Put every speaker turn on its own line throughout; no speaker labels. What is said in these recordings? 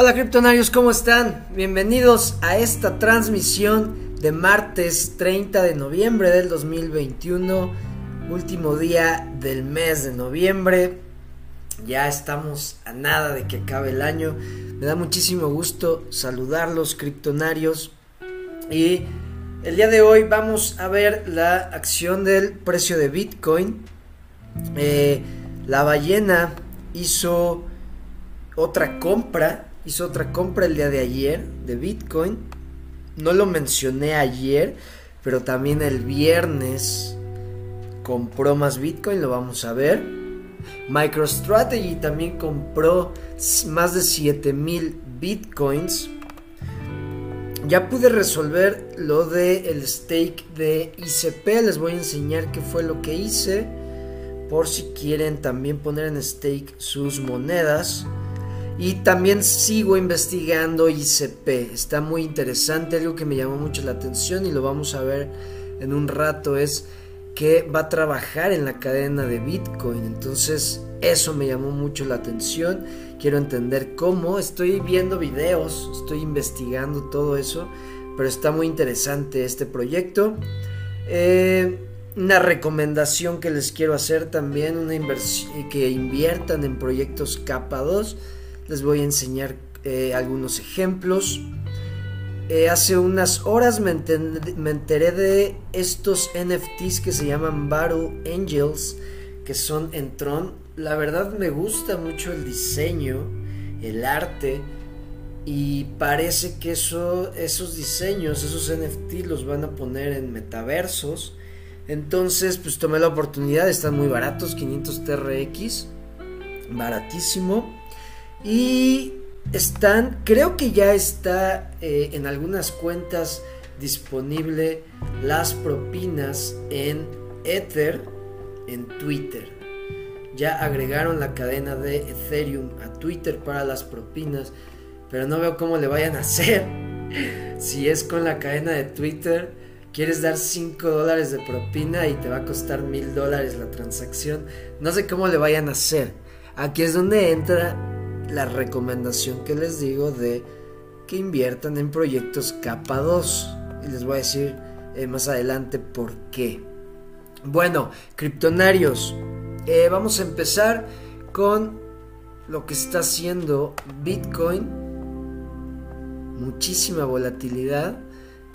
Hola criptonarios, ¿cómo están? Bienvenidos a esta transmisión de martes 30 de noviembre del 2021, último día del mes de noviembre. Ya estamos a nada de que acabe el año. Me da muchísimo gusto saludarlos criptonarios y el día de hoy vamos a ver la acción del precio de Bitcoin. Eh, la ballena hizo otra compra hizo otra compra el día de ayer de Bitcoin. No lo mencioné ayer, pero también el viernes compró más Bitcoin, lo vamos a ver. MicroStrategy también compró más de 7000 Bitcoins. Ya pude resolver lo de el stake de ICP, les voy a enseñar qué fue lo que hice por si quieren también poner en stake sus monedas. Y también sigo investigando ICP. Está muy interesante. Algo que me llamó mucho la atención y lo vamos a ver en un rato es que va a trabajar en la cadena de Bitcoin. Entonces eso me llamó mucho la atención. Quiero entender cómo. Estoy viendo videos, estoy investigando todo eso. Pero está muy interesante este proyecto. Eh, una recomendación que les quiero hacer también, una que inviertan en proyectos capa 2 les voy a enseñar eh, algunos ejemplos. Eh, hace unas horas me, enteré de estos NFTs que se llaman Battle Angels, que son en Tron. La verdad me gusta mucho el diseño, el arte, y parece que eso, esos diseños, esos NFTs los van a poner en metaversos. Entonces, pues tomé la oportunidad, están muy baratos, 500 TRX, baratísimo. Y están, creo que ya está eh, en algunas cuentas disponible las propinas en Ether, en Twitter. Ya agregaron la cadena de Ethereum a Twitter para las propinas, pero no veo cómo le vayan a hacer. si es con la cadena de Twitter, quieres dar 5 dólares de propina y te va a costar mil dólares la transacción. No sé cómo le vayan a hacer. Aquí es donde entra la recomendación que les digo de que inviertan en proyectos capa 2. Y les voy a decir eh, más adelante por qué. Bueno, criptonarios, eh, vamos a empezar con lo que está haciendo Bitcoin. Muchísima volatilidad.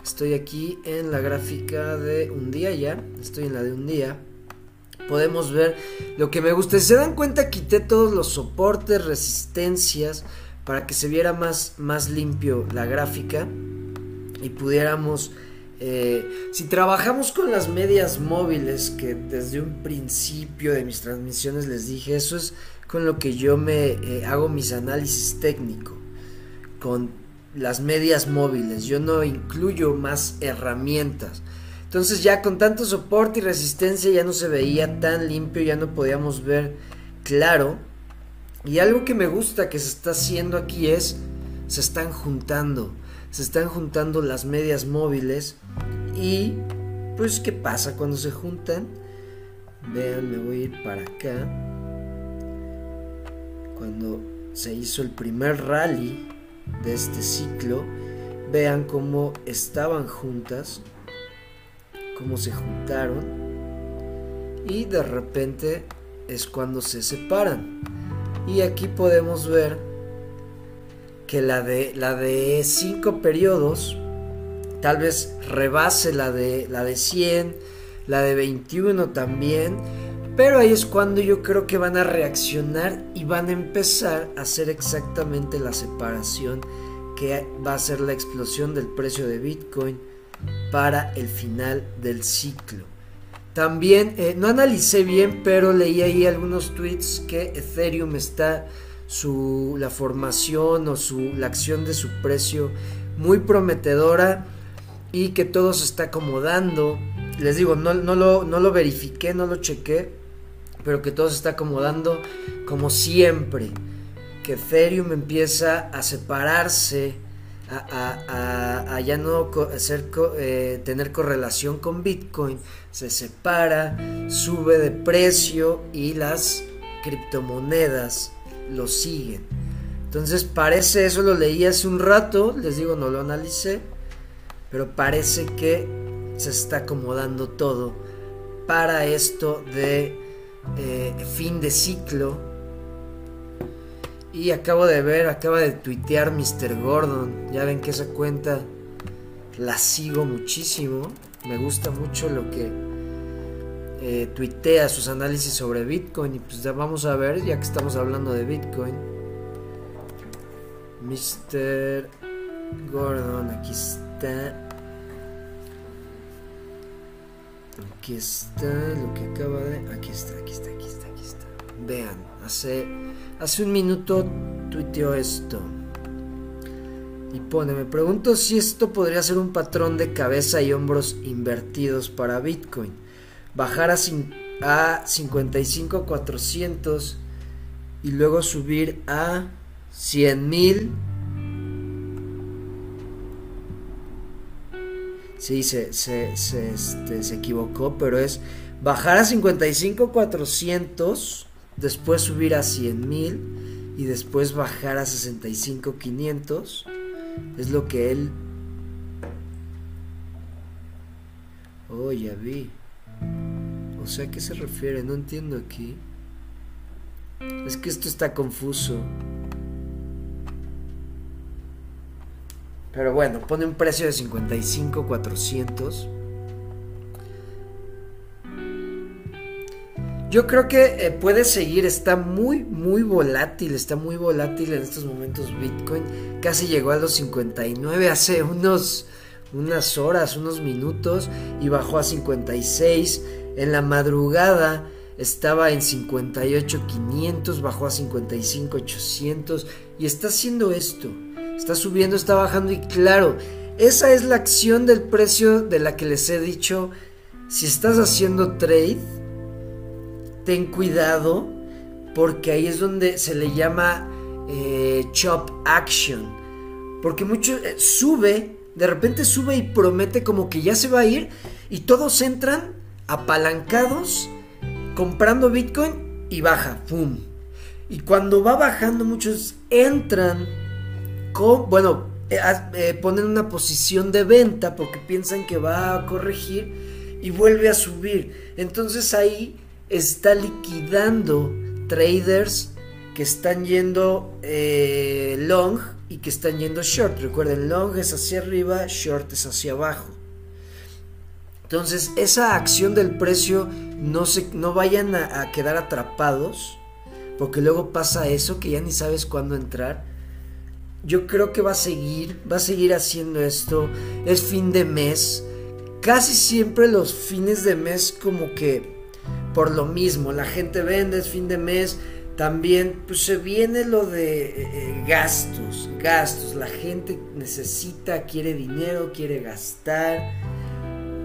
Estoy aquí en la gráfica de un día ya. Estoy en la de un día podemos ver lo que me gusta. Se dan cuenta, quité todos los soportes, resistencias, para que se viera más, más limpio la gráfica y pudiéramos... Eh, si trabajamos con las medias móviles, que desde un principio de mis transmisiones les dije, eso es con lo que yo me eh, hago mis análisis técnicos, con las medias móviles. Yo no incluyo más herramientas. Entonces ya con tanto soporte y resistencia ya no se veía tan limpio, ya no podíamos ver claro. Y algo que me gusta que se está haciendo aquí es, se están juntando, se están juntando las medias móviles y pues ¿qué pasa cuando se juntan? Vean, me voy a ir para acá. Cuando se hizo el primer rally de este ciclo, vean cómo estaban juntas cómo se juntaron y de repente es cuando se separan. Y aquí podemos ver que la de la de 5 periodos tal vez rebase la de la de 100, la de 21 también, pero ahí es cuando yo creo que van a reaccionar y van a empezar a hacer exactamente la separación que va a ser la explosión del precio de Bitcoin para el final del ciclo. También, eh, no analicé bien, pero leí ahí algunos tweets que Ethereum está su, la formación o su, la acción de su precio muy prometedora y que todo se está acomodando. Les digo, no, no, lo, no lo verifiqué, no lo chequé, pero que todo se está acomodando como siempre. Que Ethereum empieza a separarse a, ya no eh, tener correlación con Bitcoin, se separa, sube de precio y las criptomonedas lo siguen. Entonces parece, eso lo leí hace un rato, les digo, no lo analicé, pero parece que se está acomodando todo para esto de eh, fin de ciclo. Y acabo de ver, acaba de tuitear Mr. Gordon. Ya ven que esa cuenta la sigo muchísimo. Me gusta mucho lo que eh, tuitea sus análisis sobre Bitcoin. Y pues ya vamos a ver, ya que estamos hablando de Bitcoin. Mr. Gordon, aquí está. Aquí está lo que acaba de. Aquí está, aquí está, aquí está, aquí está. Vean, hace, hace un minuto tuiteó esto. Y pone, me pregunto si esto podría ser un patrón de cabeza y hombros invertidos para Bitcoin. Bajar a, a 55,400 y luego subir a 100 mil Sí, se, se, se, este, se equivocó, pero es bajar a 55,400, después subir a 100 mil y después bajar a 65,500. Es lo que él... Oh, ya vi. O sea, ¿a qué se refiere? No entiendo aquí. Es que esto está confuso. Pero bueno, pone un precio de 55,400. Yo creo que eh, puede seguir, está muy, muy volátil, está muy volátil en estos momentos Bitcoin. Casi llegó a los 59 hace unos, unas horas, unos minutos y bajó a 56. En la madrugada estaba en 58.500, bajó a 55.800 y está haciendo esto. Está subiendo, está bajando y claro, esa es la acción del precio de la que les he dicho. Si estás haciendo trade, ten cuidado porque ahí es donde se le llama eh, chop action. Porque mucho eh, sube, de repente sube y promete como que ya se va a ir y todos entran apalancados comprando Bitcoin y baja, ¡pum! Y cuando va bajando muchos entran bueno, eh, eh, ponen una posición de venta porque piensan que va a corregir y vuelve a subir. Entonces ahí está liquidando traders que están yendo eh, long y que están yendo short. Recuerden, long es hacia arriba, short es hacia abajo. Entonces, esa acción del precio no, se, no vayan a quedar atrapados, porque luego pasa eso que ya ni sabes cuándo entrar yo creo que va a seguir, va a seguir haciendo esto. Es fin de mes. Casi siempre los fines de mes como que por lo mismo, la gente vende, es fin de mes. También pues se viene lo de eh, eh, gastos, gastos. La gente necesita, quiere dinero, quiere gastar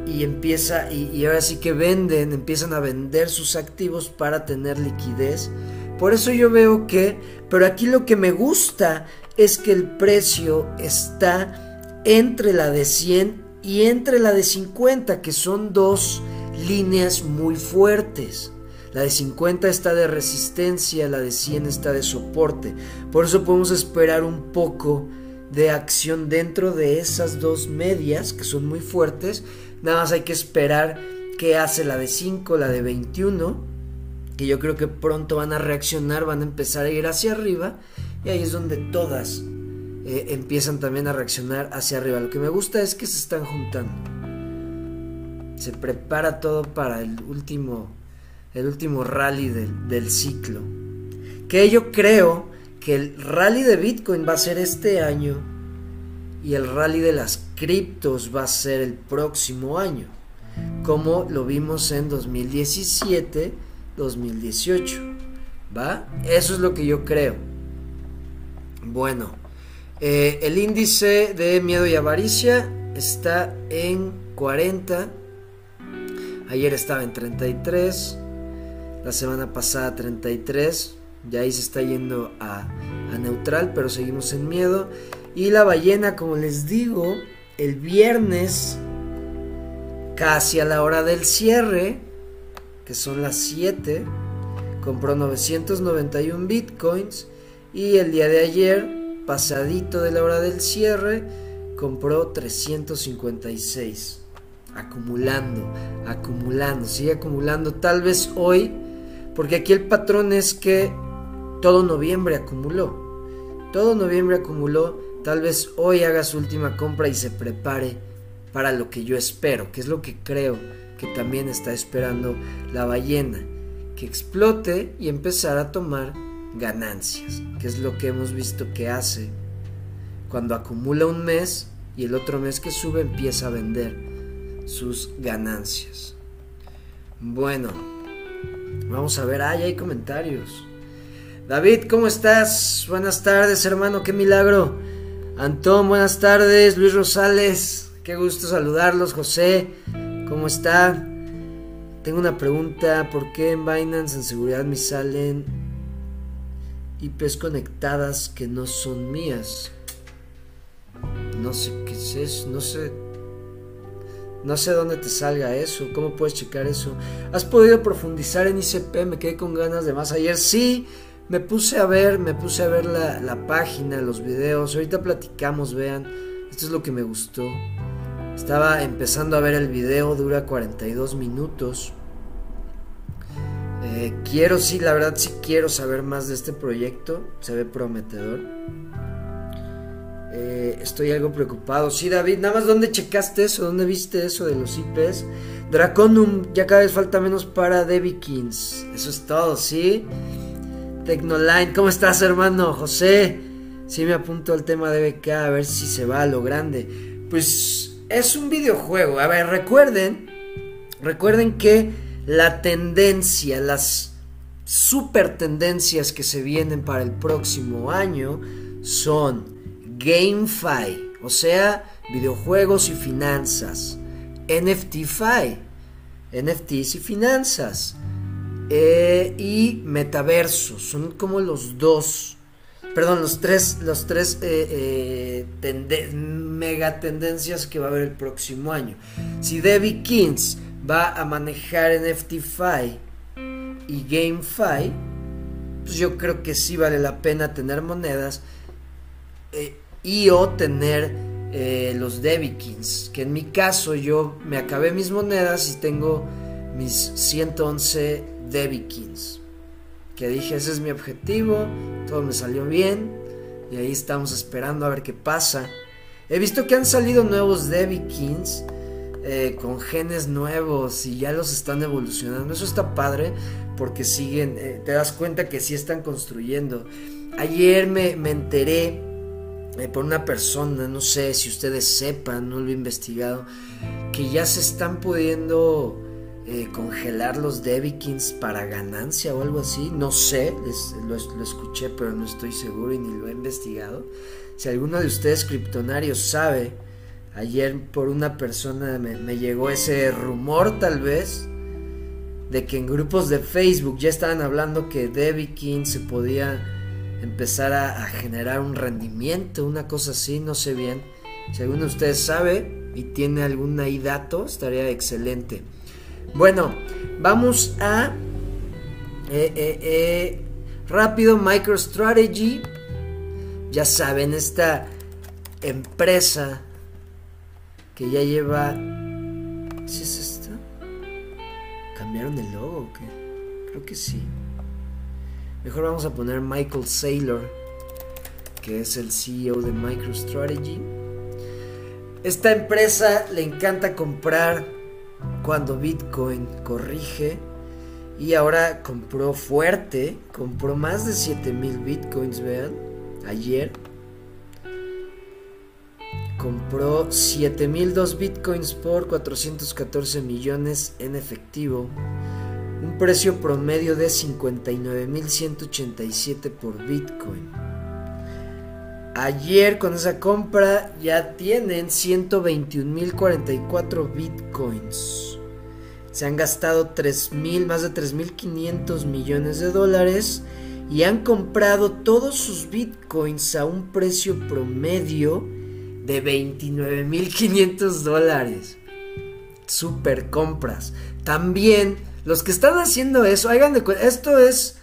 y empieza y, ahora sí que venden, empiezan a vender sus activos para tener liquidez. Por eso yo veo que, pero aquí lo que me gusta es que el precio está entre la de 100 y entre la de 50, que son dos líneas muy fuertes. La de 50 está de resistencia, la de 100 está de soporte. Por eso podemos esperar un poco de acción dentro de esas dos medias que son muy fuertes. Nada más hay que esperar qué hace la de 5, la de 21, que yo creo que pronto van a reaccionar, van a empezar a ir hacia arriba y ahí es donde todas eh, empiezan también a reaccionar hacia arriba. Lo que me gusta es que se están juntando. Se prepara todo para el último, el último rally del, del ciclo. Que yo creo que el rally de Bitcoin va a ser este año y el rally de las criptos va a ser el próximo año, como lo vimos en 2017, 2018. ¿Va? Eso es lo que yo creo. Bueno, eh, el índice de miedo y avaricia está en 40. Ayer estaba en 33. La semana pasada 33. Ya ahí se está yendo a, a neutral, pero seguimos en miedo. Y la ballena, como les digo, el viernes, casi a la hora del cierre, que son las 7, compró 991 bitcoins Y el día de ayer, pasadito de la hora del cierre, compró 356. Acumulando, acumulando, sigue acumulando. Tal vez hoy, porque aquí el patrón es que todo noviembre acumuló. Todo noviembre acumuló. Tal vez hoy haga su última compra y se prepare para lo que yo espero, que es lo que creo que también está esperando la ballena, que explote y empezar a tomar ganancias, que es lo que hemos visto que hace cuando acumula un mes y el otro mes que sube empieza a vender sus ganancias. Bueno, vamos a ver, ah, ya hay comentarios. David, ¿cómo estás? Buenas tardes, hermano, qué milagro. Antón, buenas tardes. Luis Rosales, qué gusto saludarlos. José, ¿cómo está? Tengo una pregunta, ¿por qué en Binance en seguridad me salen IPs conectadas que no son mías? No sé qué es no sé. No sé dónde te salga eso, cómo puedes checar eso. ¿Has podido profundizar en ICP? Me quedé con ganas de más ayer. Sí, me puse a ver, me puse a ver la, la página, los videos. Ahorita platicamos, vean. Esto es lo que me gustó. Estaba empezando a ver el video, dura 42 minutos. Eh, quiero, sí, la verdad sí quiero saber más de este proyecto. Se ve prometedor. Eh, estoy algo preocupado. Sí, David, nada más ¿dónde checaste eso? ¿Dónde viste eso de los IPs? Draconum, ya cada vez falta menos para Kings. Eso es todo, ¿sí? Tecnoline, ¿cómo estás, hermano? José, sí me apunto al tema de BK a ver si se va a lo grande. Pues es un videojuego. A ver, recuerden, recuerden que la tendencia, las super tendencias que se vienen para el próximo año son GameFi, o sea, videojuegos y finanzas. NFTFi, NFTs y finanzas. Eh, y metaversos, son como los dos, perdón, los tres, los tres eh, eh, mega tendencias que va a haber el próximo año. Si Debbie Kings va a manejar NFTFi y GameFi, pues yo creo que sí vale la pena tener monedas y o tener eh, los Debikins, que en mi caso yo me acabé mis monedas y tengo mis 111 Debikins, que dije ese es mi objetivo, todo me salió bien y ahí estamos esperando a ver qué pasa. He visto que han salido nuevos Debikins eh, con genes nuevos y ya los están evolucionando. Eso está padre porque siguen, eh, te das cuenta que sí están construyendo. Ayer me, me enteré eh, por una persona, no sé si ustedes sepan, no lo he investigado, que ya se están pudiendo eh, congelar los Debikins para ganancia o algo así, no sé, lo, escuché pero no estoy seguro y ni lo he investigado. Si alguno de ustedes criptonarios sabe, ayer por una persona me, llegó ese rumor tal vez, de que en grupos de Facebook ya estaban hablando que Debikin se podía empezar a, generar un rendimiento, una cosa así, no sé bien. Si alguno de ustedes sabe y tiene algún ahí dato, estaría excelente. Bueno, vamos a eh, eh, eh, rápido MicroStrategy. Ya saben, esta empresa que ya lleva. ¿Sí es esta? ¿Cambiaron el logo o qué? Creo que sí. Mejor vamos a poner Michael Saylor, que es el CEO de MicroStrategy. Esta empresa le encanta comprar cuando Bitcoin corrige y ahora compró fuerte, compró más de 7000 Bitcoins, vean, ayer. Compró 7002 Bitcoins por 414 millones en efectivo un precio promedio de 59.187 por Bitcoin. Ayer con esa compra ya tienen 121.044 Bitcoins. Se han gastado 3.000, más de 3.500 millones de dólares y han comprado todos sus Bitcoins a un precio promedio de 29.500 dólares. Super compras. También los que están haciendo eso, hagan de esto es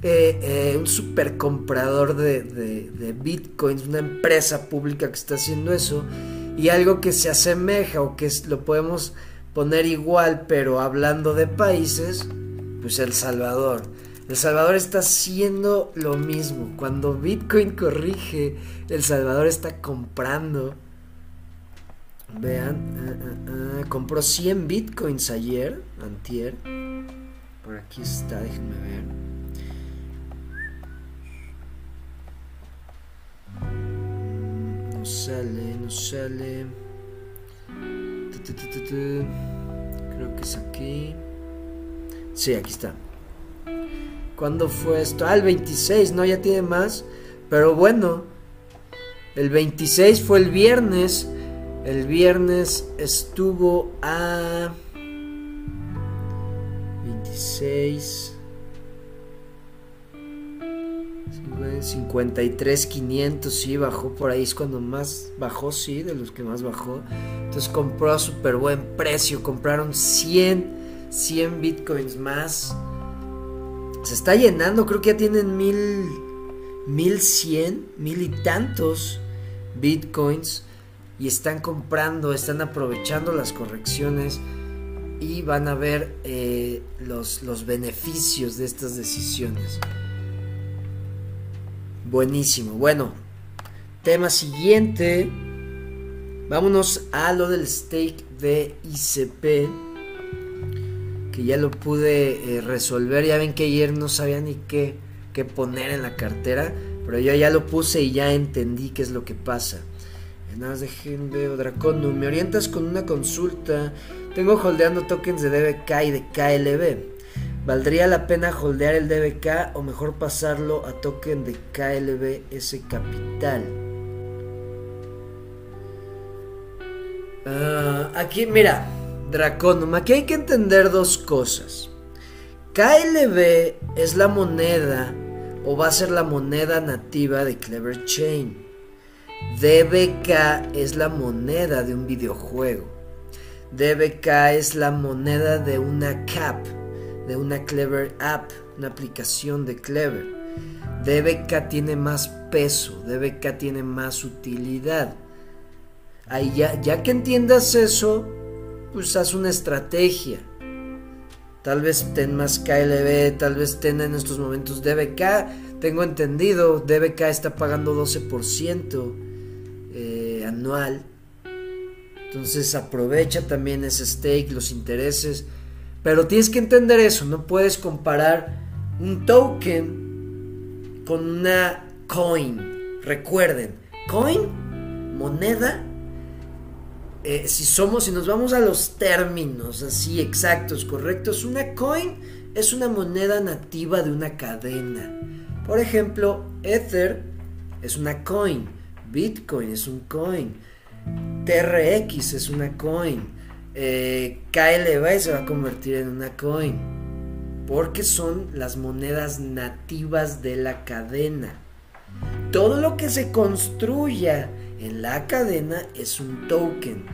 eh, eh, un super comprador de, de, bitcoins, una empresa pública que está haciendo eso, y algo que se asemeja o que lo podemos poner igual, pero hablando de países, pues El Salvador. El Salvador está haciendo lo mismo. Cuando Bitcoin corrige, El Salvador está comprando. Vean, ah, ah, ah, compró 100 Bitcoins ayer, antier. Por aquí está, déjenme ver. No sale, no sale. Creo que es aquí. Sí, aquí está. ¿Cuándo fue esto? Ah, el 26, no, ya tiene más. Pero bueno, el 26 fue el viernes. El viernes estuvo a 26 53 500 sí bajó por ahí es cuando más bajó sí de los que más bajó. Entonces compró a súper buen precio compraron 100 100 bitcoins más. Se está llenando creo que ya tienen mil mil cien mil y tantos bitcoins y están comprando están aprovechando las correcciones y van a ver eh, los, los beneficios de estas decisiones. Buenísimo. Bueno, tema siguiente. Vámonos a lo del stake de ICP. Que ya lo pude eh, resolver. Ya ven que ayer no sabía ni qué, qué poner en la cartera. Pero yo ya lo puse y ya entendí qué es lo que pasa. Más dejen veo Draconum. Me orientas con una consulta. Tengo holdeando tokens de DBK y de KLB. ¿Valdría la pena holdear el DBK o mejor pasarlo a token de KLBS Capital? Ah, aquí, mira, Draconum, aquí hay que entender dos cosas. KLB es la moneda o va a ser la moneda nativa de Clever Chain. DBK es la moneda de un videojuego. DBK es la moneda de una cap de una Clever App, una aplicación de Clever. DBK tiene más peso, DBK tiene más utilidad. Ahí ya, ya que entiendas eso, pues haz una estrategia. Tal vez ten más KLB, tal vez ten en estos momentos DBK. Tengo entendido, DBK está pagando 12% eh, anual. Entonces aprovecha también ese stake, los intereses pero tienes que entender eso, no puedes comparar un token con una coin. Recuerden, coin, moneda, eh, si somos, si nos vamos a los términos así exactos, correctos, una coin es una moneda nativa de una cadena. Por ejemplo, Ether es una coin, Bitcoin es un coin, TRX es una coin, eh, KLB se va a convertir en una coin. Porque son las monedas nativas de la cadena. Todo lo que se construya en la cadena es un token.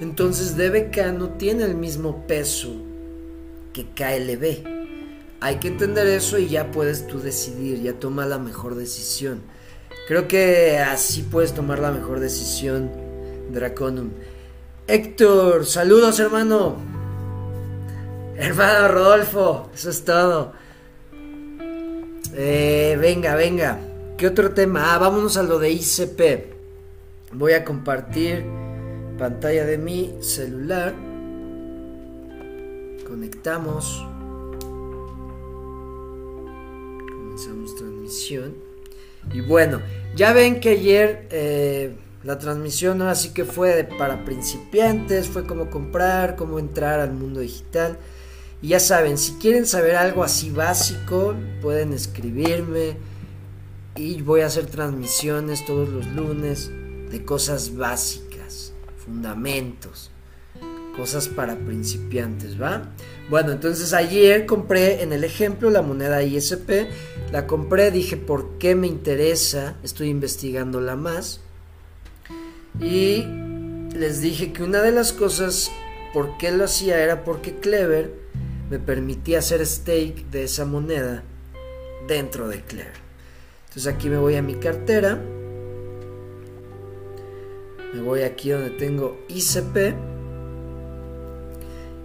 Entonces DBK no tiene el mismo peso que KLB. Hay que entender eso y ya puedes tú decidir, ya toma la mejor decisión. Creo que así puedes tomar la mejor decisión, Draconum. Héctor, saludos hermano. Hermano Rodolfo, eso es todo. Eh, venga, venga. ¿Qué otro tema? Ah, vámonos a lo de ICP. Voy a compartir pantalla de mi celular. Conectamos. Comenzamos transmisión. Y bueno, ya ven que ayer eh, la transmisión así que fue para principiantes, fue como comprar, cómo entrar al mundo digital. Y ya saben, si quieren saber algo así básico, pueden escribirme. Y voy a hacer transmisiones todos los lunes de cosas básicas, fundamentos, cosas para principiantes, ¿va? Bueno, entonces ayer compré en el ejemplo la moneda ISP, la compré, dije por qué me interesa, estoy investigándola más. Y les dije que una de las cosas por qué lo hacía era porque Clever me permitía hacer stake de esa moneda dentro de Clear. Entonces aquí me voy a mi cartera. Me voy aquí donde tengo ICP.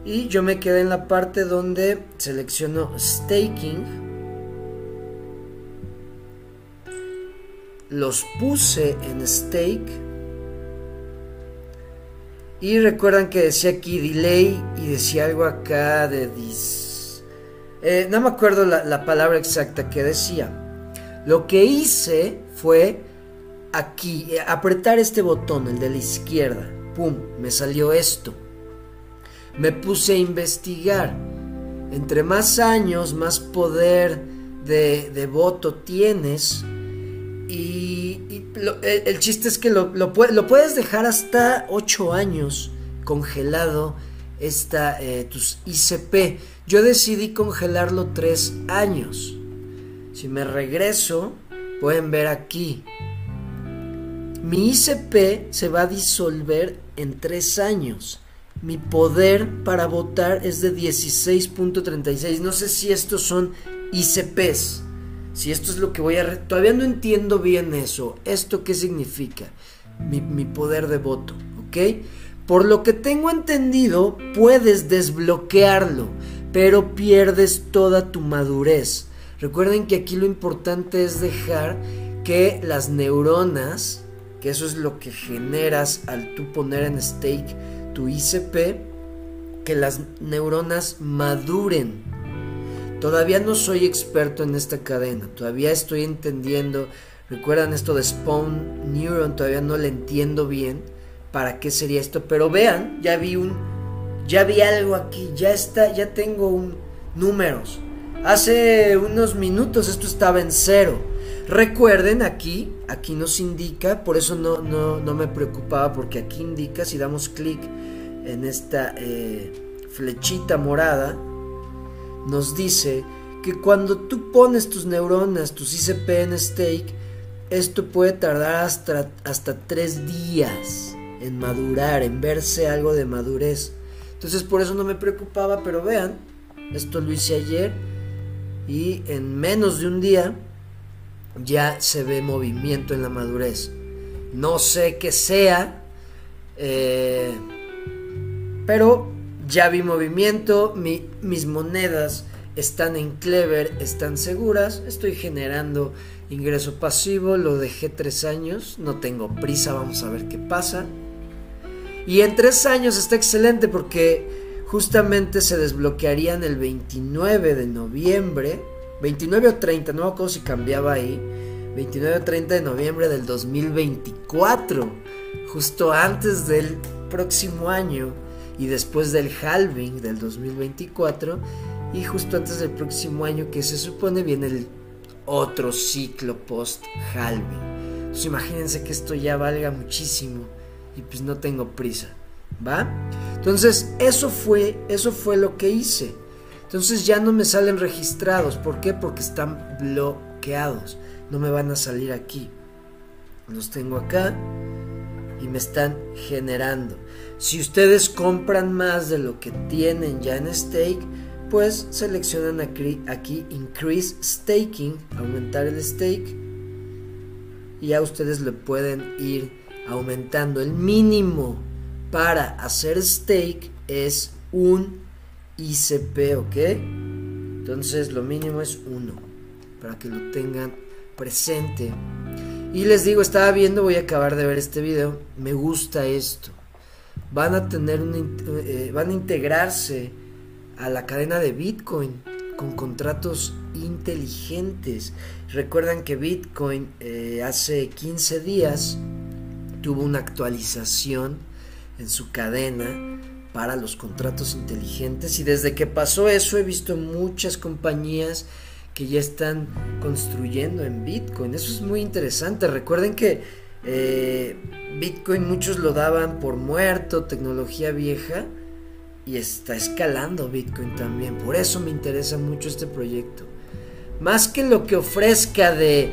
Y yo me quedé en la parte donde selecciono staking. Los puse en stake y recuerdan que decía aquí delay y decía algo acá de dis. Eh, no me acuerdo la, palabra exacta que decía. Lo que hice fue aquí, eh, apretar este botón, el de la izquierda. ¡Pum! Me salió esto. Me puse a investigar. Entre más años, más poder de, de voto tienes. Y el, chiste es que lo, lo, puedes dejar hasta 8 años congelado esta, eh, tus ICP. Yo decidí congelarlo 3 años. Si me regreso, pueden ver aquí. Mi ICP se va a disolver en 3 años. Mi poder para votar es de 16.36. No sé si estos son ICPs. Si esto es lo que voy a... Todavía no entiendo bien eso. ¿Esto qué significa? Mi, mi poder de voto, ¿ok? Por lo que tengo entendido, puedes desbloquearlo, pero pierdes toda tu madurez. Recuerden que aquí lo importante es dejar que las neuronas, que eso es lo que generas al tú poner en stake ICP, que las neuronas maduren Todavía no soy experto en esta cadena, todavía estoy entendiendo. Recuerdan esto de Spawn Neuron, todavía no le entiendo bien para qué sería esto, pero vean, ya vi un ya vi algo aquí, ya está, ya tengo un números. Hace unos minutos esto estaba en cero. Recuerden aquí, aquí nos indica, por eso no, no, me preocupaba, porque aquí indica, si damos clic en esta eh, flechita morada, nos dice que cuando tú pones tus neuronas, tus ICP en stake, esto puede tardar hasta, hasta tres días en madurar, en verse algo de madurez. Entonces por eso no me preocupaba, pero vean, esto lo hice ayer y en menos de un día ya se ve movimiento en la madurez. No sé qué sea, eh, pero ya vi movimiento, mis monedas están en Clever, están seguras, estoy generando ingreso pasivo, lo dejé tres años, no tengo prisa, vamos a ver qué pasa. Y en tres años está excelente porque justamente se desbloquearían el 29 de noviembre, 29 o 30, no me acuerdo si cambiaba ahí, 29 o 30 de noviembre del 2024, justo antes del próximo año y después del halving del 2024 y justo antes del próximo año que se supone viene el otro ciclo post halving. Entonces imagínense que esto ya valga muchísimo y pues no tengo prisa, ¿va? Entonces eso fue eso fue lo que hice. Entonces ya no me salen registrados, ¿por qué? Porque están bloqueados. No me van a salir aquí. Los tengo acá y me están generando. Si ustedes compran más de lo que tienen ya en stake, pues seleccionan aquí, Increase Staking, aumentar el stake, y ya ustedes le pueden ir aumentando. El mínimo para hacer stake es un ICP, ¿ok? Entonces lo mínimo es uno, para que lo tengan presente. Y les digo, estaba viendo, voy a acabar de ver este video, me gusta esto van a tener eh, van a integrarse a la cadena de Bitcoin con contratos inteligentes. Recuerdan que Bitcoin eh, hace 15 días tuvo una actualización en su cadena para los contratos inteligentes y desde que pasó eso he visto muchas compañías que ya están construyendo en Bitcoin. Eso es muy interesante. Recuerden que eh, Bitcoin muchos lo daban por muerto, tecnología vieja, y está escalando Bitcoin también. Por eso me interesa mucho este proyecto. Más que lo que ofrezca de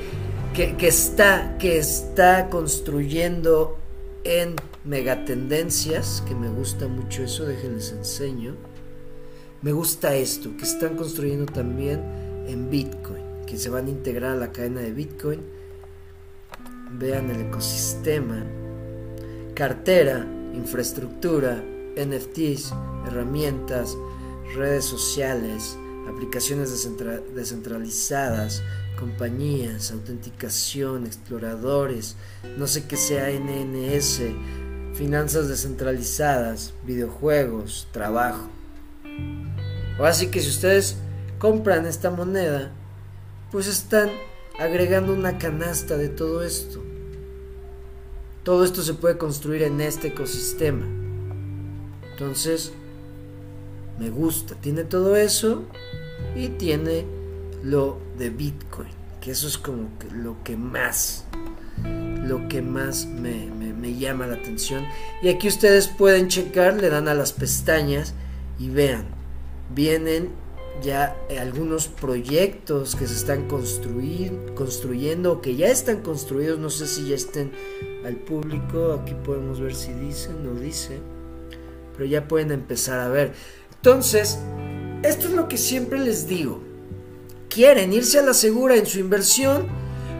que, está, que está construyendo en megatendencias, que me gusta mucho eso, déjenles enseño. Me gusta esto, que están construyendo también en Bitcoin. que se van a integrar a la cadena de Bitcoin. Vean el ecosistema, cartera, infraestructura, NFTs, herramientas, redes sociales, aplicaciones descentralizadas, compañías, autenticación, exploradores, no sé qué sea NNS, finanzas descentralizadas, videojuegos, trabajo. O así que si ustedes compran esta moneda, pues están agregando una canasta de todo esto. Todo esto se puede construir en este ecosistema. Entonces, me gusta. Tiene todo eso y tiene lo de Bitcoin, que eso es como que lo que más, lo que más me, me llama la atención. Y aquí ustedes pueden checar, le dan a las pestañas y vean, vienen ya algunos proyectos que se están construyendo o que ya están construidos, no sé si ya estén al público, aquí podemos ver si dice, no dice, pero ya pueden empezar a ver. Entonces, esto es lo que siempre les digo. Quieren irse a la segura en su inversión,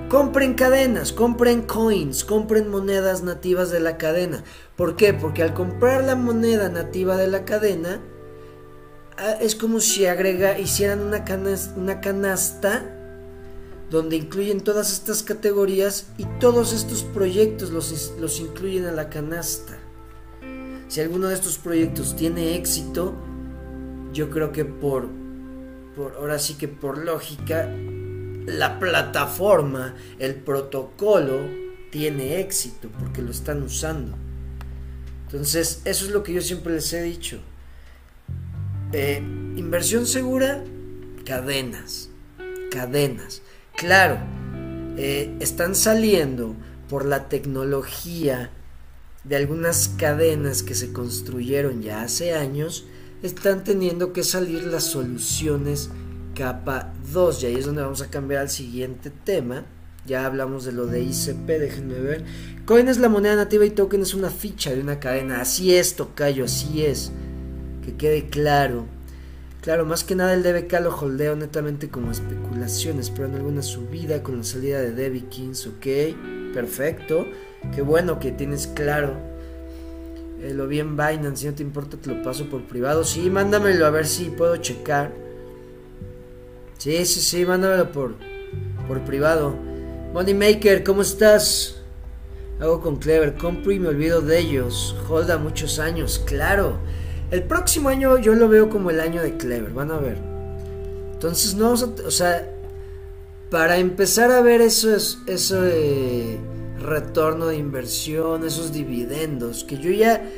compren cadenas, compren coins, compren monedas nativas de la cadena. ¿Por qué? Porque al comprar la moneda nativa de la cadena, es como si agrega, hicieran una canasta, una canasta donde incluyen todas estas categorías y todos estos proyectos los, los incluyen a la canasta. Si alguno de estos proyectos tiene éxito, yo creo que por, por ahora sí que por lógica, la plataforma, el protocolo tiene éxito porque lo están usando. Entonces, eso es lo que yo siempre les he dicho. Eh, inversión segura, cadenas, cadenas. Claro, eh, están saliendo por la tecnología de algunas cadenas que se construyeron ya hace años están teniendo que salir las soluciones capa 2 y ahí es donde vamos a cambiar al siguiente tema ya hablamos de lo de ICP, déjenme ver. Coin es la moneda nativa y token es una ficha de una cadena. Así es, Tocayo, así es. Que quede claro. Claro, más que nada el DBK lo holdeo netamente como especulación, esperando alguna subida con la salida de Debbie Kings, ok. Perfecto. Qué bueno que tienes claro eh, lo vi en Binance, si no te importa te lo paso por privado. Sí, mándamelo a ver si puedo checar. Sí, sí, sí, mándamelo por, por privado. Moneymaker, ¿cómo estás? Hago con Clever, compro y me olvido de ellos. Holda muchos años, claro. El próximo año yo lo veo como el año de Clever, van a ver. Entonces no, o sea, para empezar a ver eso es eso de retorno de inversión, esos dividendos, que yo ya,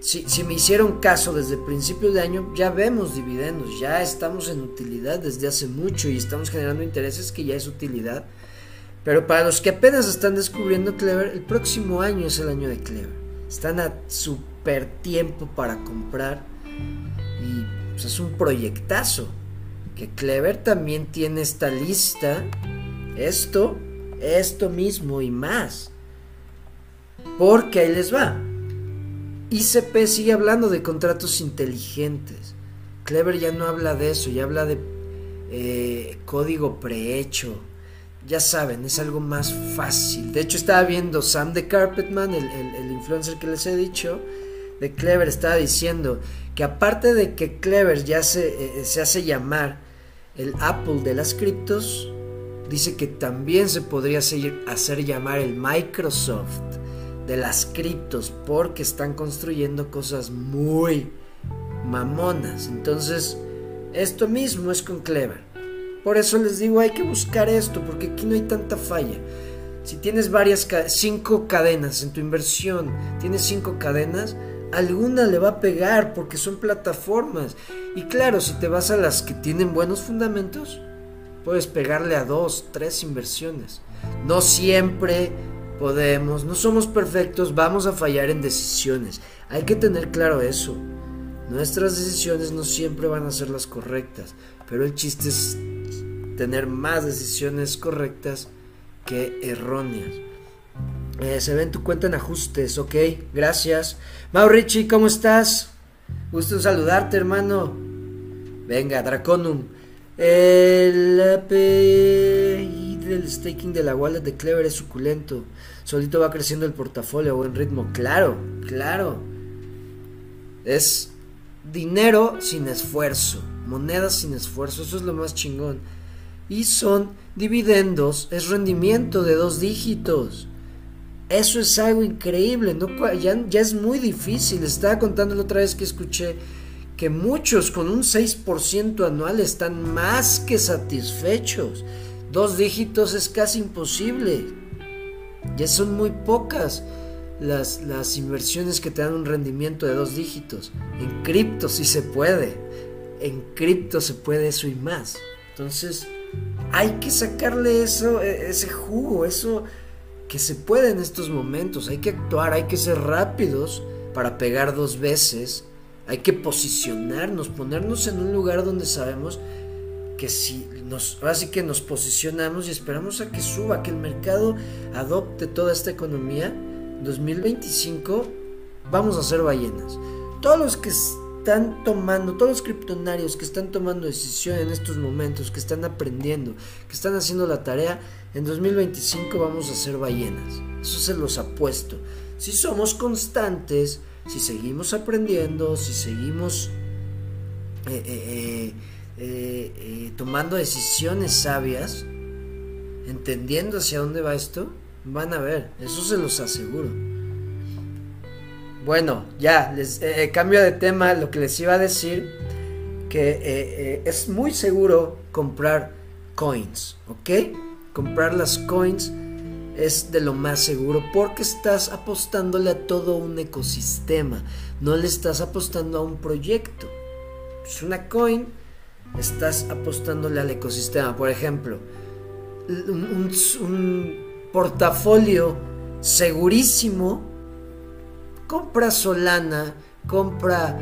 si, me hicieron caso desde principios de año, ya vemos dividendos, ya estamos en utilidad desde hace mucho y estamos generando intereses que ya es utilidad. Pero para los que apenas están descubriendo Clever, el próximo año es el año de Clever. Están a tiempo para comprar y pues, es un proyectazo. Que Clever también tiene esta lista, esto, esto mismo y más. Porque ahí les va. ICP sigue hablando de contratos inteligentes. Clever ya no habla de eso, ya habla de eh, código prehecho. Ya saben, es algo más fácil. De hecho, estaba viendo Sam de Carpetman, el, influencer que les he dicho, de Clever, estaba diciendo que aparte de que Clever ya se, eh, se hace llamar el Apple de las criptos, dice que también se podría hacer llamar el Microsoft de las criptos porque están construyendo cosas muy mamonas. Entonces, esto mismo es con Clever. Por eso les digo, hay que buscar esto porque aquí no hay tanta falla. Si tienes varias, cinco cadenas en tu inversión, tienes cinco cadenas, alguna le va a pegar porque son plataformas. Y claro, si te vas a las que tienen buenos fundamentos, puedes pegarle a dos, tres inversiones. No siempre podemos, no somos perfectos, vamos a fallar en decisiones. Hay que tener claro eso. Nuestras decisiones no siempre van a ser las correctas, pero el chiste es tener más decisiones correctas que erróneas. Eh, se ve en tu cuenta en ajustes, ok, gracias. Maurici, ¿cómo estás? Gusto saludarte, hermano. Venga, Draconum. El API del staking de la wallet de Clever es suculento. Solito va creciendo el portafolio a buen ritmo. Claro, claro. Es dinero sin esfuerzo. Monedas sin esfuerzo. Eso es lo más chingón. Y son dividendos. Es rendimiento de dos dígitos. Eso es algo increíble. No, ya, ya es muy difícil. Estaba contando la otra vez que escuché que muchos con un 6% anual están más que satisfechos. Dos dígitos es casi imposible. Ya son muy pocas las, las inversiones que te dan un rendimiento de dos dígitos. En cripto sí se puede. En cripto se puede eso y más. Entonces hay que sacarle eso, e, ese jugo, eso que se puede en estos momentos. Hay que actuar, hay que ser rápidos para pegar dos veces hay que posicionarnos, ponernos en un lugar donde sabemos que si nos, ahora sí que nos posicionamos y esperamos a que suba, que el mercado adopte toda esta economía, 2025 vamos a ser ballenas. Todos los que están tomando, todos los criptonarios que están tomando decisión en estos momentos, que están aprendiendo, que están haciendo la tarea, en 2025 vamos a ser ballenas. Eso se los apuesto. Si somos constantes, si seguimos aprendiendo, si seguimos eh, eh, eh, tomando decisiones sabias, entendiendo hacia dónde va esto, van a ver, eso se los aseguro. Bueno, ya, les cambio de tema, lo que les iba a decir, que es muy seguro comprar coins, ¿ok? Comprar las coins es de lo más seguro porque estás apostándole a todo un ecosistema, no le estás apostando a un proyecto. Es una coin, estás apostándole al ecosistema. Por ejemplo, un, portafolio segurísimo, compra Solana, compra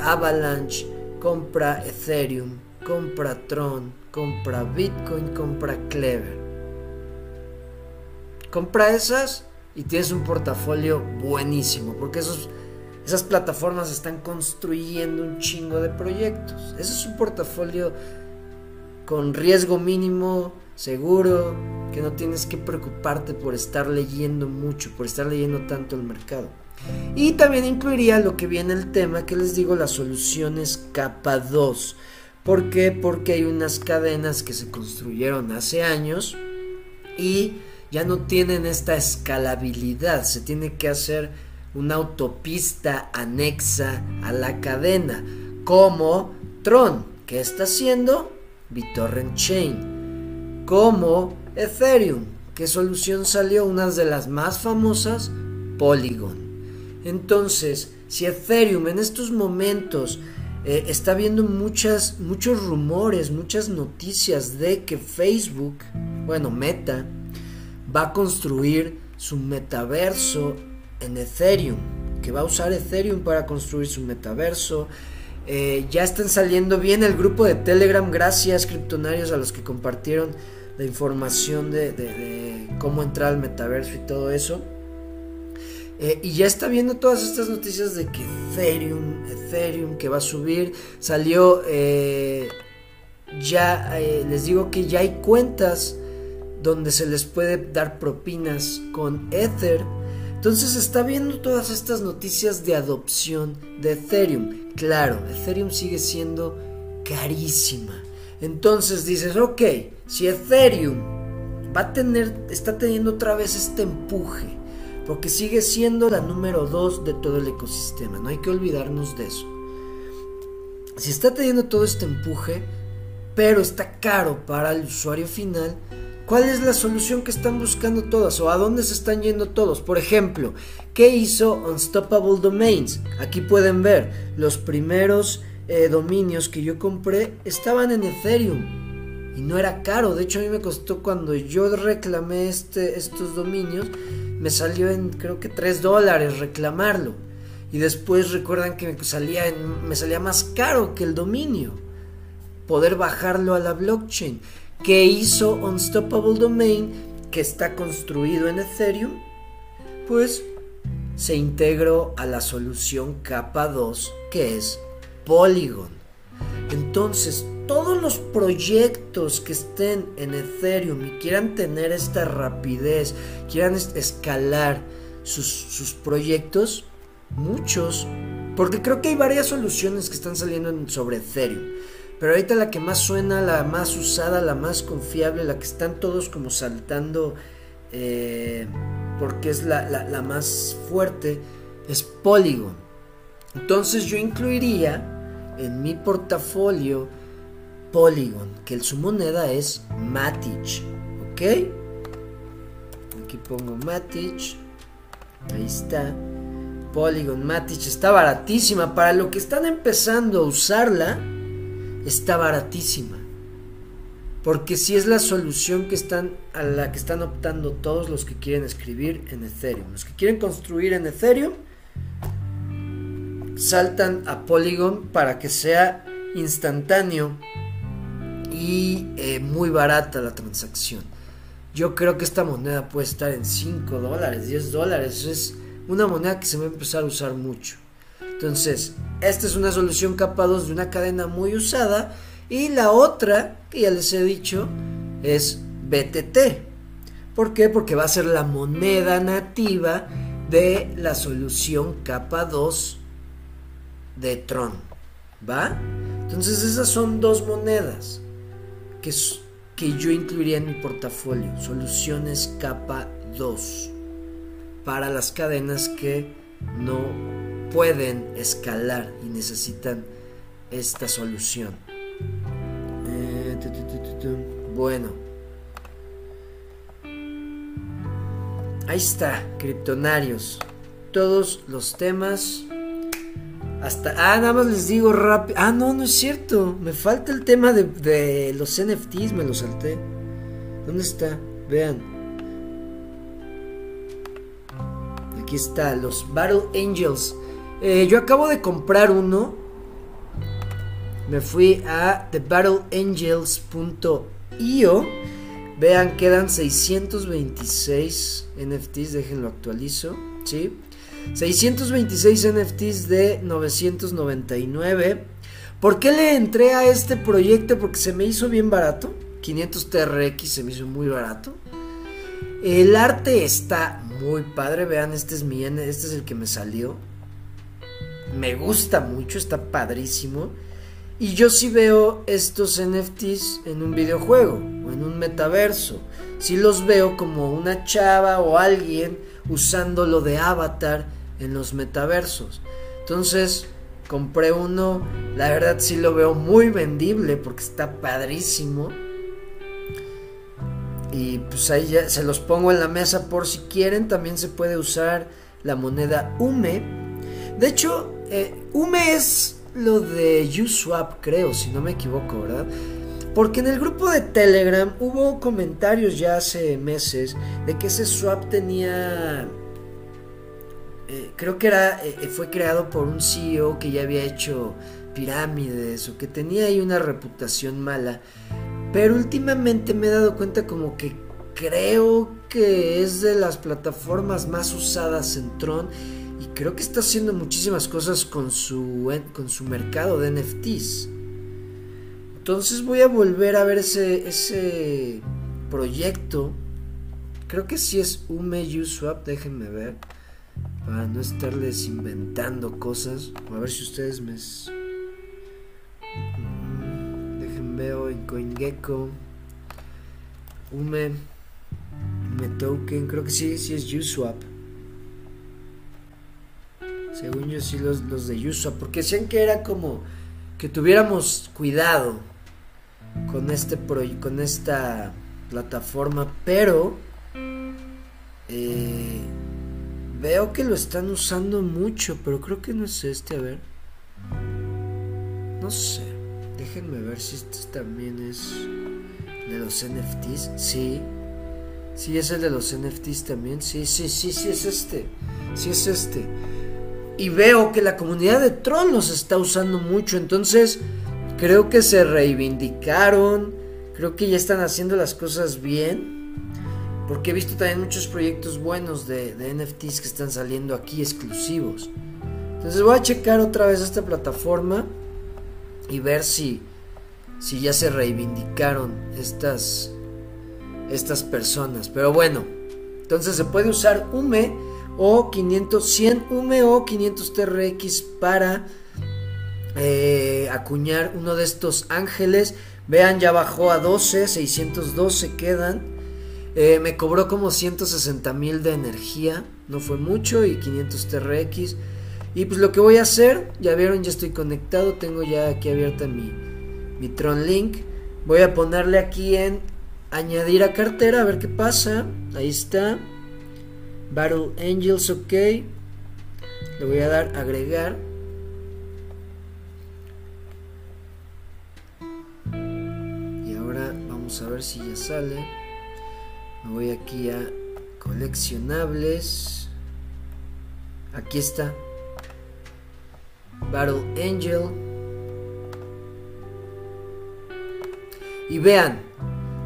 Avalanche, compra Ethereum, compra Tron, compra Bitcoin, compra Clever Compra esas y tienes un portafolio buenísimo, porque esos, esas plataformas están construyendo un chingo de proyectos. Ese es un portafolio con riesgo mínimo, seguro, que no tienes que preocuparte por estar leyendo mucho, por estar leyendo tanto el mercado. Y también incluiría lo que viene el tema que les digo, las soluciones capa 2. ¿Por qué? Porque hay unas cadenas que se construyeron hace años y ya no tienen esta escalabilidad, se tiene que hacer una autopista anexa a la cadena, como Tron, que está haciendo BitTorrent Chain, como Ethereum, ¿qué solución salió? Una de las más famosas, Polygon. Entonces, si Ethereum en estos momentos eh, está viendo muchas, muchos rumores, muchas noticias de que Facebook, bueno, Meta, va a construir su metaverso en Ethereum, que va a usar Ethereum para construir su metaverso. Eh, ya están saliendo bien el grupo de Telegram, gracias criptonarios a los que compartieron la información de, cómo entrar al metaverso y todo eso. Eh, y ya está viendo todas estas noticias de que Ethereum, Ethereum que va a subir. Salió, eh, ya les digo que ya hay cuentas donde se les puede dar propinas con Ether. Entonces está viendo todas estas noticias de adopción de Ethereum. Claro, Ethereum sigue siendo carísima. Entonces dices, ok, si Ethereum va a tener, está teniendo otra vez este empuje, porque sigue siendo la número 2 de todo el ecosistema, no hay que olvidarnos de eso. Si está teniendo todo este empuje, pero está caro para el usuario final, ¿Cuál es la solución que están buscando todas o a dónde se están yendo todos? Por ejemplo, ¿qué hizo Unstoppable Domains? Aquí pueden ver los primeros eh, dominios que yo compré estaban en Ethereum y no era caro. De hecho, a mí me costó cuando yo reclamé este, estos dominios, me salió en creo que 3 dólares reclamarlo. Y después recuerdan que salía, me salía más caro que el dominio. Poder bajarlo a la blockchain. ¿Qué hizo Unstoppable Domain que está construido en Ethereum? Pues se integró a la solución capa 2 que es Polygon. Entonces todos los proyectos que estén en Ethereum y quieran tener esta rapidez, quieran escalar sus, sus proyectos, muchos, porque creo que hay varias soluciones que están saliendo sobre Ethereum. Pero ahorita la que más suena, la más usada, la más confiable, la que están todos como saltando, eh, porque es la, la más fuerte, es Polygon. Entonces yo incluiría en mi portafolio Polygon, que su moneda es Matic, ¿ok? Aquí pongo Matic, ahí está. Polygon Matic está baratísima. Para lo que están empezando a usarla, está baratísima. Porque si es la solución que están, a la que están optando todos los que quieren escribir en Ethereum. Los que quieren construir en Ethereum saltan a Polygon para que sea instantáneo y eh, muy barata la transacción. Yo creo que esta moneda puede estar en 5 dólares, 10 dólares. Es una moneda que se va a empezar a usar mucho. Entonces, esta es una solución capa 2 de una cadena muy usada. Y la otra, que ya les he dicho, es BTT. ¿Por qué? Porque va a ser la moneda nativa de la solución capa 2 de Tron. ¿Va? Entonces esas son dos monedas que, que yo incluiría en mi portafolio. Soluciones capa 2 para las cadenas que no pueden escalar y necesitan esta solución. Eh, bueno. Ahí está, criptonarios. Todos los temas hasta, ah, nada más les digo rápido. Ah, no, no es cierto. Me falta el tema de, los NFTs, me lo salté. ¿Dónde está? Vean. Aquí está, los Battle Angels. Eh, yo acabo de comprar uno. Me fui a thebattleangels.io. Vean, quedan 626 NFTs. Déjenlo actualizo. ¿Sí? 626 NFTs de 999. ¿Por qué le entré a este proyecto? Porque se me hizo bien barato. 500 TRX se me hizo muy barato. El arte está muy padre. Vean, este es mi este es el que me salió. Me gusta mucho, está padrísimo. Y yo sí veo estos NFTs en un videojuego o en un metaverso. Sí los veo como una chava o alguien usándolo de avatar en los metaversos. Entonces compré uno, la verdad sí lo veo muy vendible porque está padrísimo. Y pues ahí ya se los pongo en la mesa por si quieren. También se puede usar la moneda UME. De hecho, eh, UME es lo de Uswap, creo, si no me equivoco, ¿verdad? Porque en el grupo de Telegram hubo comentarios ya hace meses de que ese swap tenía eh, creo que era, eh, fue creado por un CEO que ya había hecho pirámides o que tenía ahí una reputación mala. Pero últimamente me he dado cuenta como que creo que es de las plataformas más usadas en Tron creo que está haciendo muchísimas cosas con su, con su mercado de NFTs. Entonces voy a volver a ver ese, ese proyecto. Creo que sí es Ume Swap, déjenme ver para no estarles inventando cosas. A ver si ustedes me... Dejen veo en CoinGecko. Ume. Ume Token. Creo que sí, sí es Uswap. Según yo sí los, los de Uswap. Porque decían que era como que tuviéramos cuidado con este con esta plataforma. Pero... Eh, Veo que lo están usando mucho, pero creo que no es este, a ver. No sé. Déjenme ver si este también es de los NFTs. Sí. Sí, es el de los NFTs también. Sí, sí, sí, sí es este. Sí es este. Y veo que la comunidad de Tron los está usando mucho. Entonces, creo que se reivindicaron. Creo que ya están haciendo las cosas bien. Porque he visto también muchos proyectos buenos de, NFTs que están saliendo aquí exclusivos. Entonces voy a checar otra vez esta plataforma y ver si, si ya se reivindicaron estas, estas personas. Pero bueno, entonces se puede usar UME o 500, 100 UME o 500 TRX para eh, acuñar uno de estos ángeles. Vean, ya bajó a 12, 612 quedan. Eh, me cobró como 160 mil de energía, no fue mucho, y 500 TRX. Y pues lo que voy a hacer, ya vieron, ya estoy conectado, tengo ya aquí abierta mi, mi Tron Link. Voy a ponerle aquí en añadir a cartera, a ver qué pasa. Ahí está. Battle Angels, ok. Le voy a dar agregar. Y ahora vamos a ver si ya sale. Me voy aquí a coleccionables. Aquí está. Battle Angel. Y vean,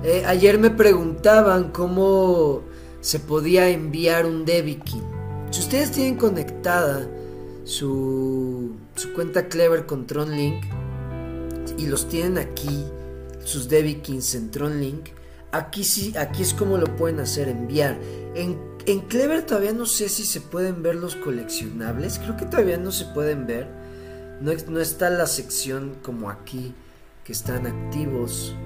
eh, ayer me preguntaban cómo se podía enviar un Debikin. Si ustedes tienen conectada su, su cuenta Clever con TronLink y los tienen aquí, sus Debikins en TronLink, aquí sí, aquí es como lo pueden hacer, enviar. En, en Clever todavía no sé si se pueden ver los coleccionables, creo que todavía no se pueden ver. No, no está la sección como aquí, que están activos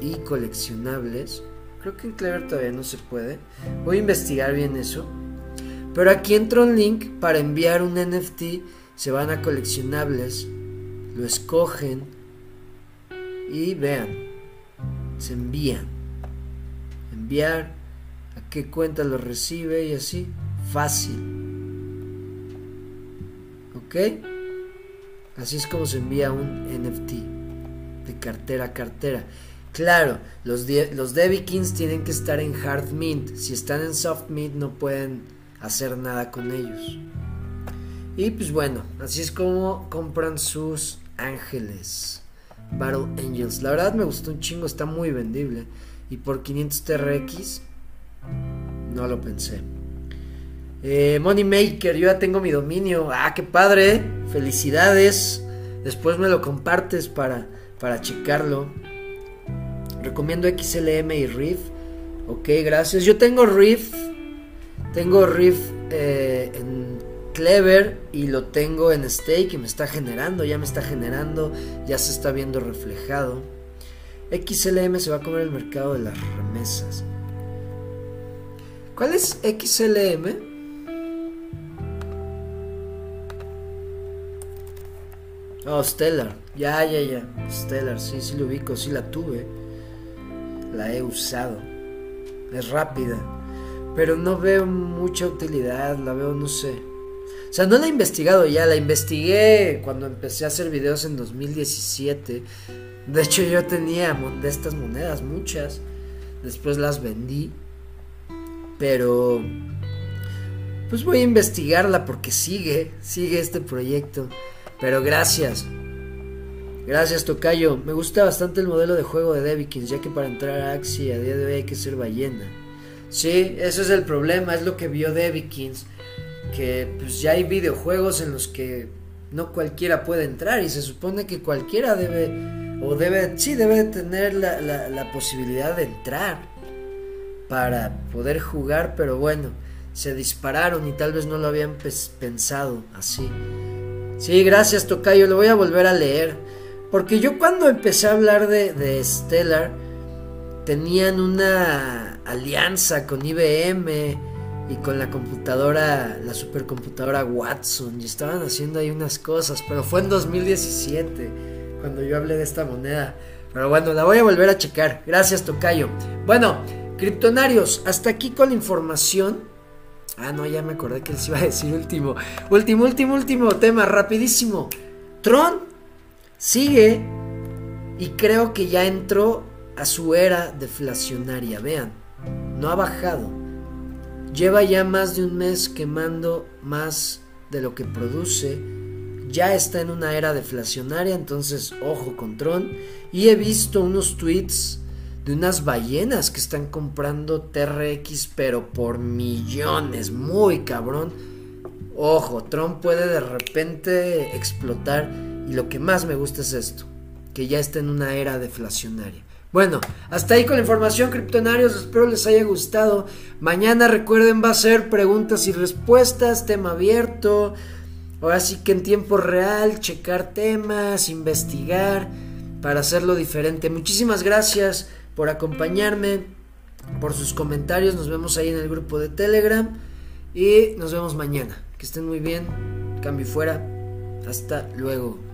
y coleccionables. Creo que en Clever todavía no se puede. Voy a investigar bien eso. Pero aquí entra un link para enviar un NFT. Se van a coleccionables. Lo escogen. Y vean. Se envían. Enviar. A qué cuenta lo recibe y así. Fácil. ¿Ok? Así es como se envía un NFT. De cartera a cartera. Claro, los, los Debikins tienen que estar en Hard Mint. Si están en Soft Mint no pueden hacer nada con ellos. Y pues bueno, así es como compran sus ángeles. Battle Angels. La verdad me gustó un chingo, está muy vendible. Y por 500 TRX, no lo pensé. Eh, Moneymaker, yo ya tengo mi dominio. Ah, qué padre. Felicidades. Después me lo compartes para, para checarlo. Recomiendo XLM y Riff. Ok, gracias. Yo tengo Riff. Tengo Riff eh, en Clever y lo tengo en Stake y me está generando, ya me está generando, ya se está viendo reflejado. XLM se va a comer el mercado de las remesas. ¿Cuál es XLM? Oh, Stellar. Ya, ya, ya. Stellar, sí, sí lo ubico, sí la tuve la he usado. Es rápida. Pero no veo mucha utilidad, la veo, no sé. O sea, no la he investigado ya, la investigué cuando empecé a hacer videos en 2017. De hecho, yo tenía de estas monedas, muchas. Después las vendí. Pero... Pues voy a investigarla porque sigue, sigue este proyecto. Pero gracias, Gracias, Tocayo. Me gusta bastante el modelo de juego de Devikins, ya que para entrar a Axie a día de hoy hay que ser ballena. Sí, eso es el problema, es lo que vio Devikins, que pues ya hay videojuegos en los que no cualquiera puede entrar y se supone que cualquiera debe, o debe, sí debe tener la, la posibilidad de entrar para poder jugar, pero bueno, se dispararon y tal vez no lo habían pensado así. Sí, gracias Tocayo, lo voy a volver a leer. Porque yo cuando empecé a hablar de, Stellar, tenían una alianza con IBM y con la computadora, la supercomputadora Watson, y estaban haciendo ahí unas cosas, pero fue en 2017 cuando yo hablé de esta moneda. Pero bueno, la voy a volver a checar. Gracias, Tocayo. Bueno, criptonarios, hasta aquí con la información. Ah, no, ya me acordé que les iba a decir último. Último, último, último tema, rapidísimo. Tron Sigue y creo que ya entró a su era deflacionaria. Vean, no ha bajado. Lleva ya más de un mes quemando más de lo que produce. Ya está en una era deflacionaria, entonces ojo con Tron. Y he visto unos tweets de unas ballenas que están comprando TRX, pero por millones, muy cabrón. Ojo, Tron puede de repente explotar y lo que más me gusta es esto, que ya está en una era deflacionaria. Bueno, hasta ahí con la información, criptonarios. Espero les haya gustado. Mañana recuerden, va a ser preguntas y respuestas, tema abierto. Ahora sí que en tiempo real, checar temas, investigar para hacerlo diferente. Muchísimas gracias por acompañarme, por sus comentarios. Nos vemos ahí en el grupo de Telegram y nos vemos mañana. Que estén muy bien. Cambio fuera. Hasta luego.